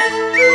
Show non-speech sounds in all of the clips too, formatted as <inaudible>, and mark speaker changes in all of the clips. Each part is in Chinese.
Speaker 1: Música <laughs>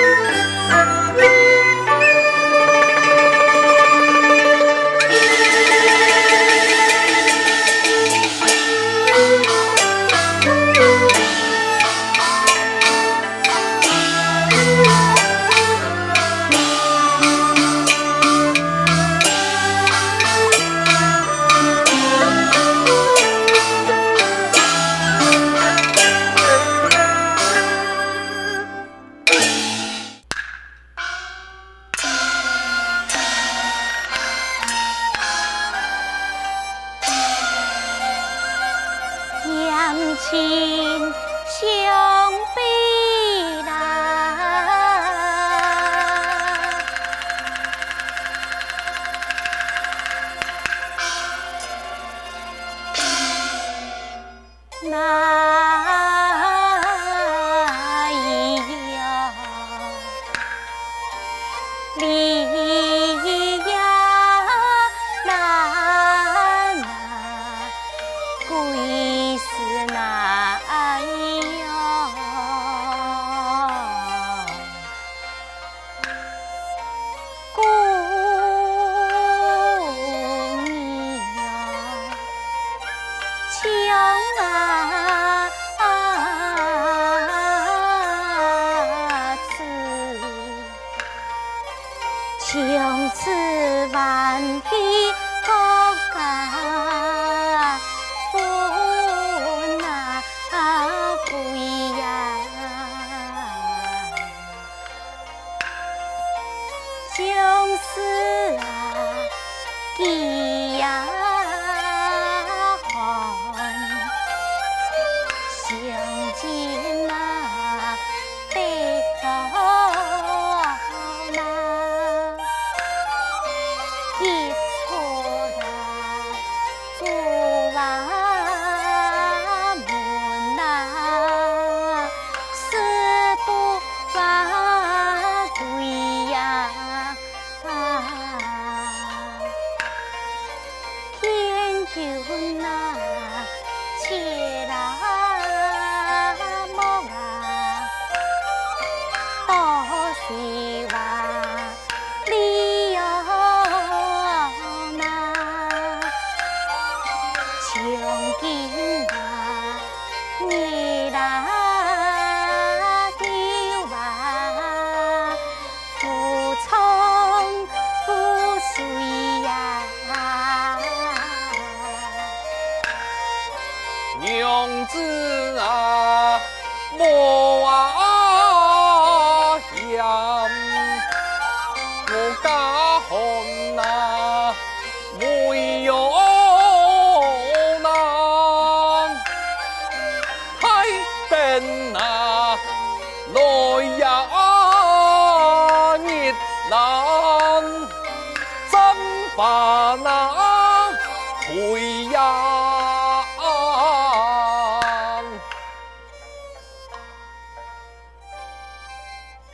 Speaker 2: 样。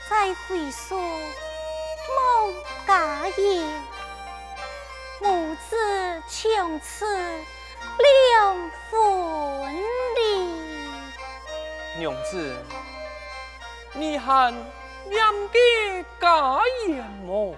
Speaker 1: 再回首，梦家言，母子情此两分离。
Speaker 2: 娘子，你还念给家言么？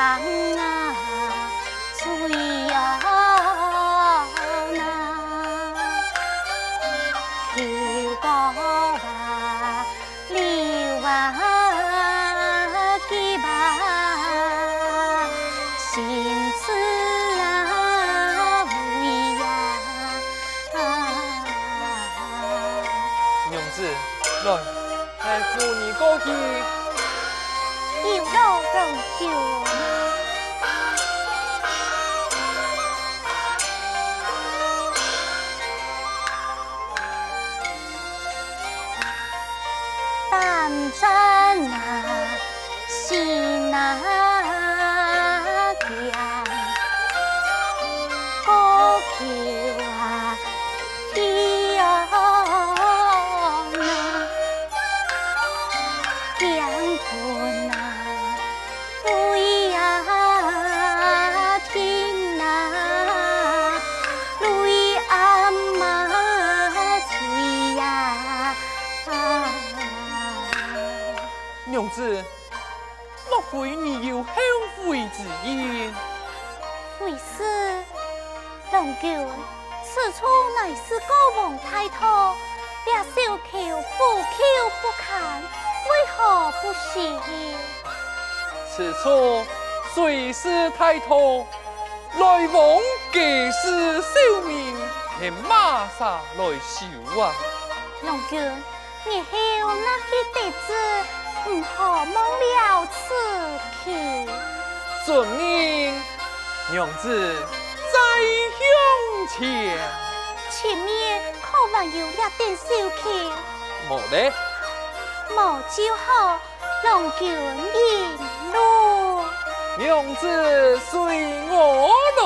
Speaker 1: 郎啊，苏摇，高，给，呀。
Speaker 2: 娘子，来，俺扶你过去。
Speaker 1: 有道更。君。
Speaker 2: 此处虽是太托，来往皆是小民，系马上来收啊！
Speaker 1: 郎君，你后那些弟子，唔好忘了此去。
Speaker 2: 遵命，娘子在向前。
Speaker 1: 前面可还有一点小桥？
Speaker 2: 无咧。
Speaker 1: 无就好，郎君引路。
Speaker 2: 娘子随我来。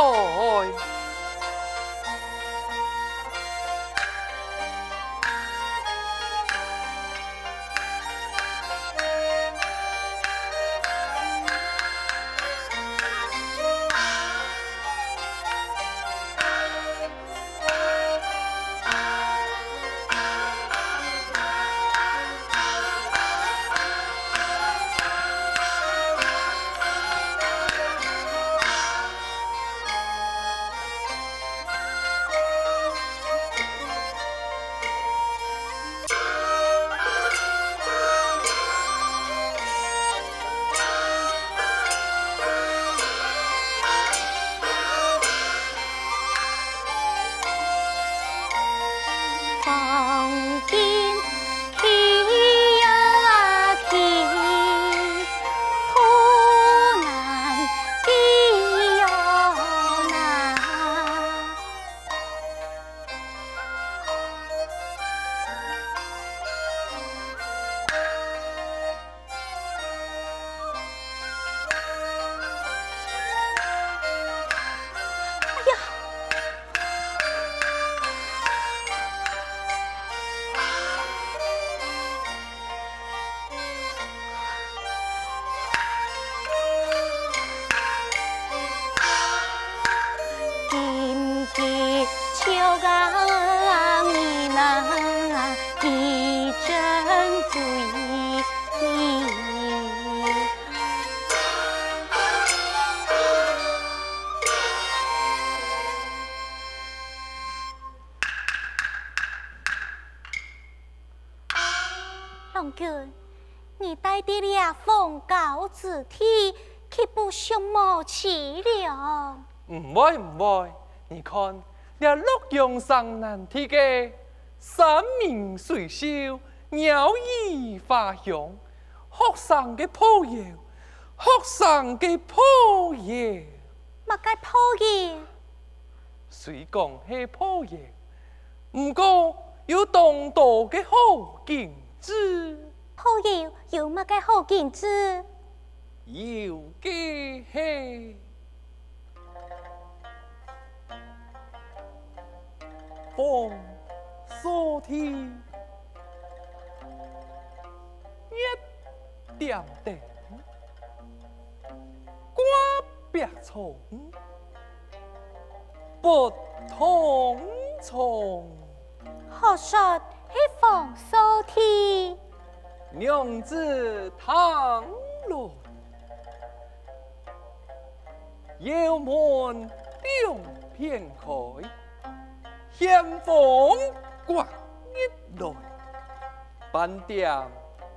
Speaker 2: 唔会唔会，你看，那洛阳上南天嘅山明水秀，鸟语花香，学生嘅破窑，学生嘅破窑，乜
Speaker 1: 嘅破窑？
Speaker 2: 虽讲系破窑，唔过有当多嘅好景致。
Speaker 1: 好有有乜嘅好景致？
Speaker 2: 有嘅系凤苏天一点点挂壁虫不同虫，
Speaker 1: 何说系凤苏天？
Speaker 2: 娘子唐罗，窑门两片开，天风刮日来，半点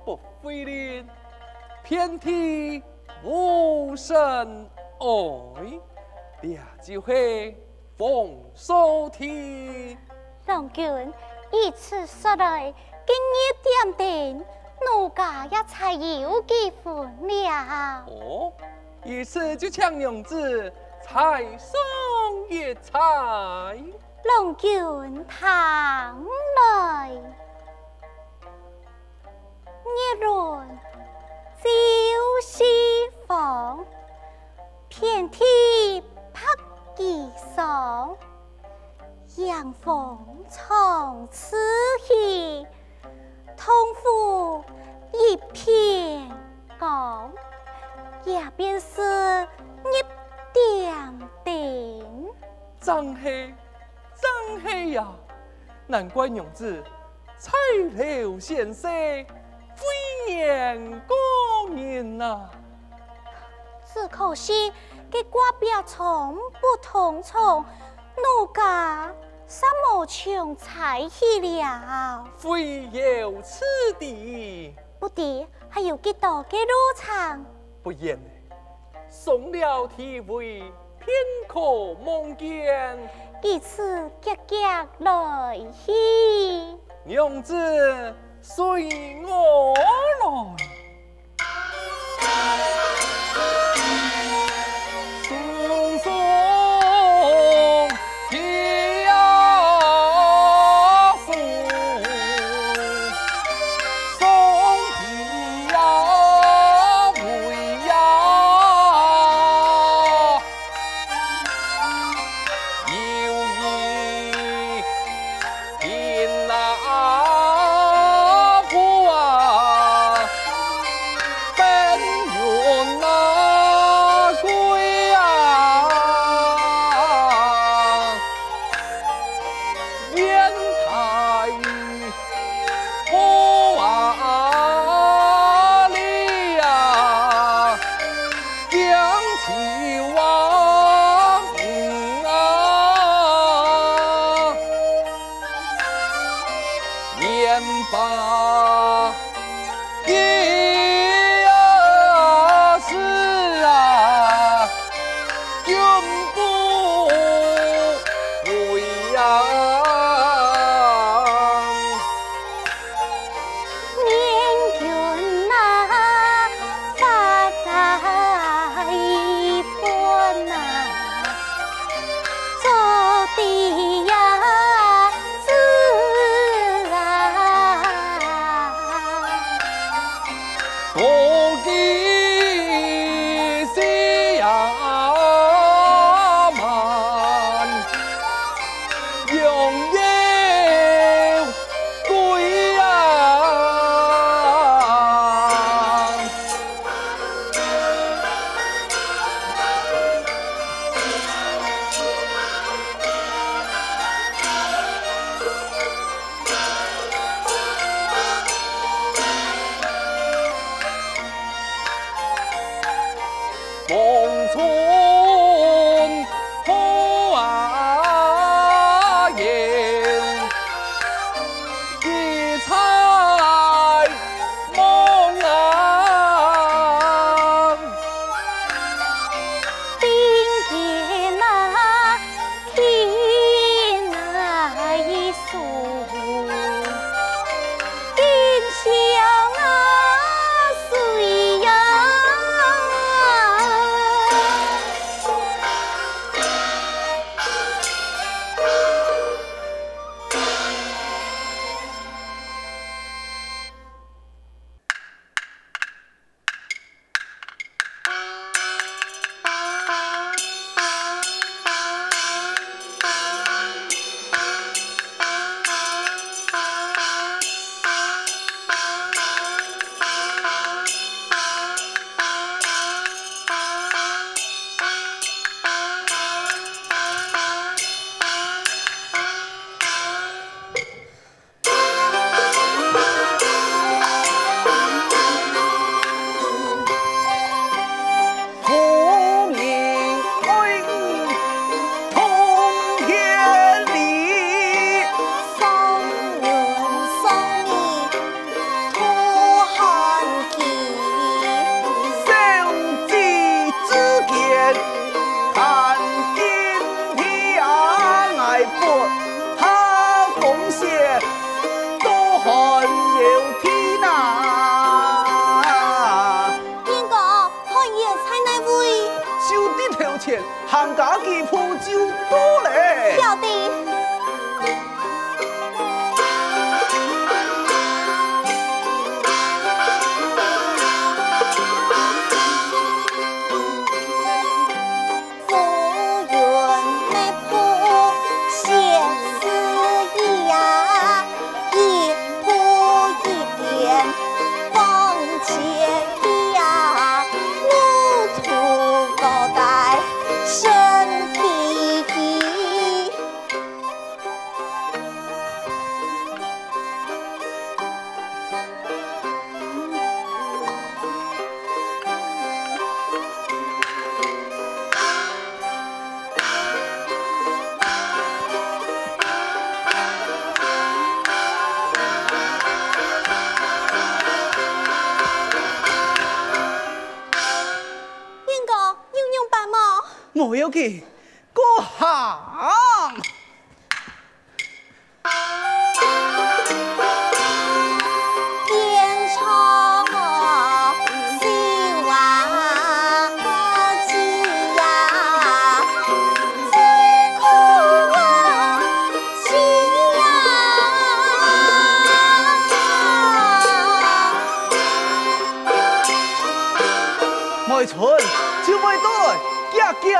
Speaker 2: 不费力，遍体无尘埃，这就是凤苏天。
Speaker 1: 郎君以此说来，今日点点。奴家也才有几分了。
Speaker 2: 哦，于是就请娘子菜上一菜，
Speaker 1: 龙君堂来，一轮朝西风，遍体白衣裳，阳风从此行，
Speaker 2: 难怪娘子彩头显色，飞年过年呐。
Speaker 1: 只可惜，这挂表从不同从，奴家什么穷才去了？
Speaker 2: 非有此地，
Speaker 1: 不敌还有几多嘅路程？
Speaker 2: 不言，送了体会，偏可梦见。
Speaker 1: 几次结结来兮，
Speaker 2: 娘子随我来。 아.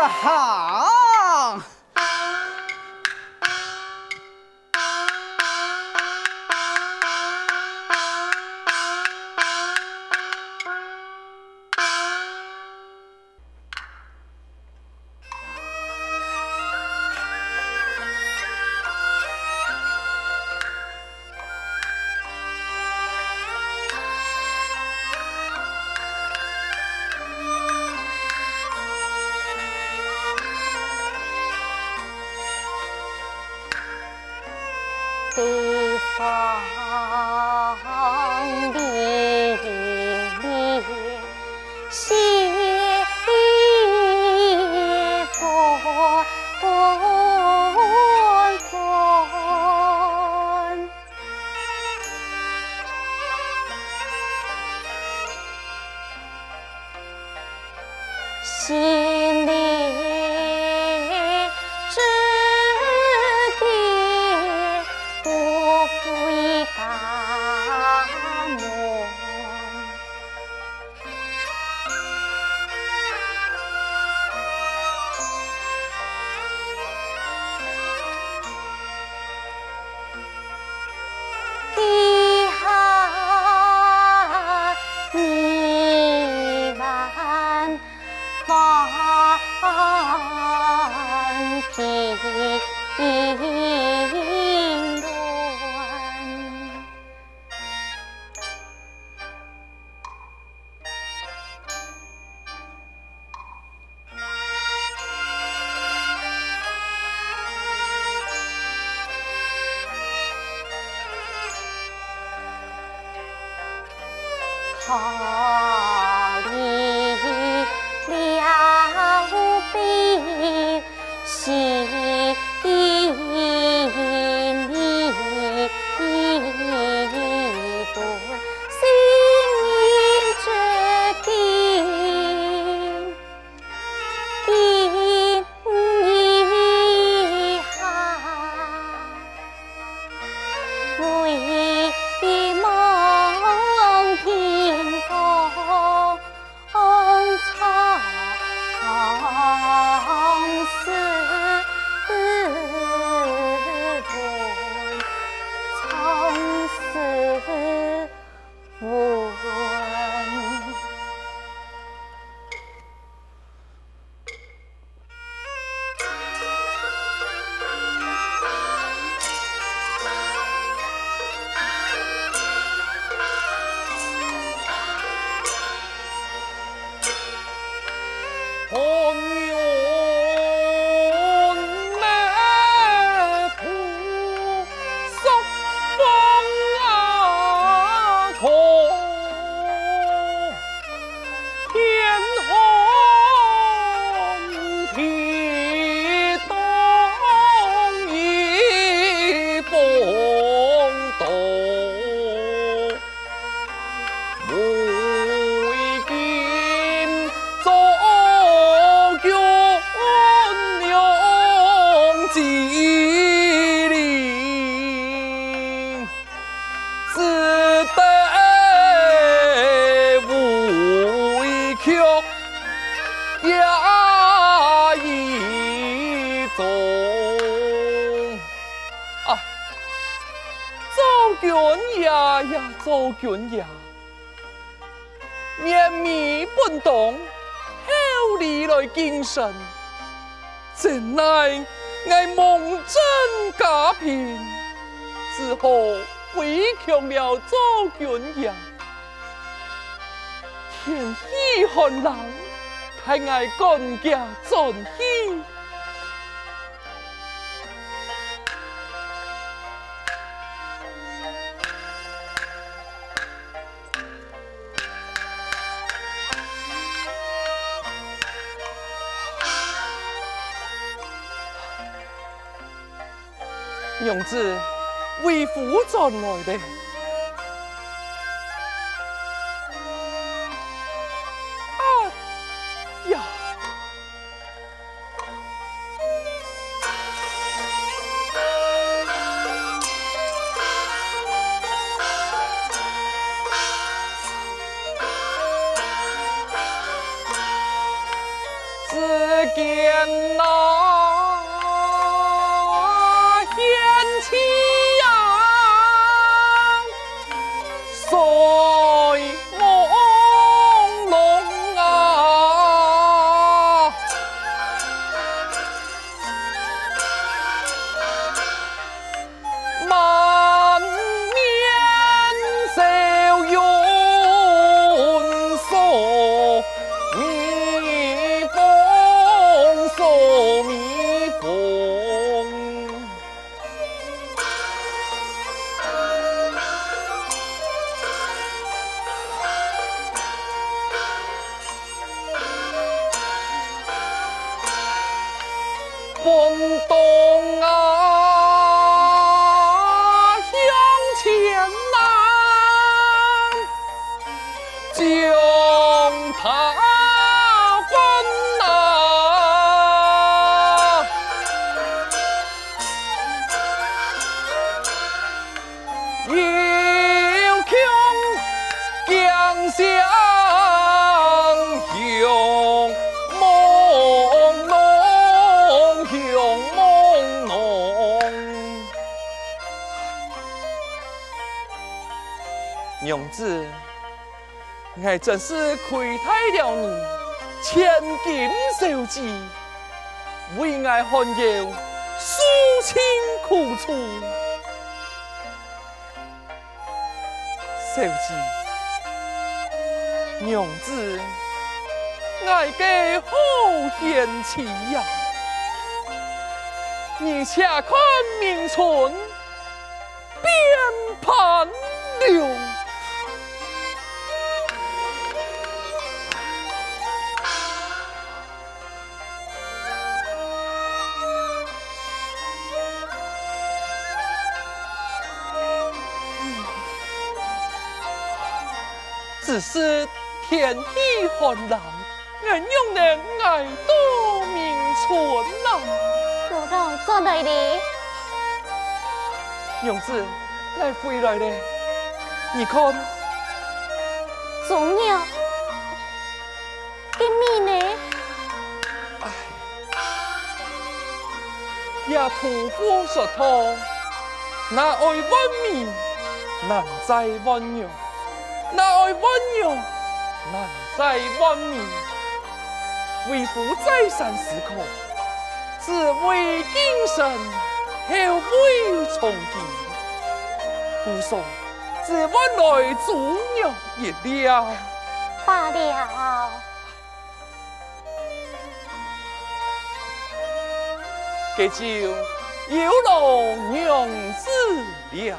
Speaker 3: 好。
Speaker 1: 呜呜呜。周
Speaker 2: 怎奈爱梦真假品，只好委屈了周君爷。天气寒冷，太爱干家尽喜。娘子为父转来的。娘子，我真是亏待了你，千金小姐，为爱寒窑，舒清苦楚。小姐，娘子，爱嘅好贤妻呀，你且看明春变盘了。只是天气寒冷，俺娘能挨到明春呐。
Speaker 1: 老道做哪里？
Speaker 2: 娘子，来回来了。你看，
Speaker 1: 中鸟，给米呢？
Speaker 2: 哎，呀，屠夫说他，那爱问米，难在问娘。那爱温柔，难在温柔。为父再三思考，只为今生，后会重见。故说只盼来煮肉一了。
Speaker 1: 罢了。
Speaker 2: 这就有劳娘子了。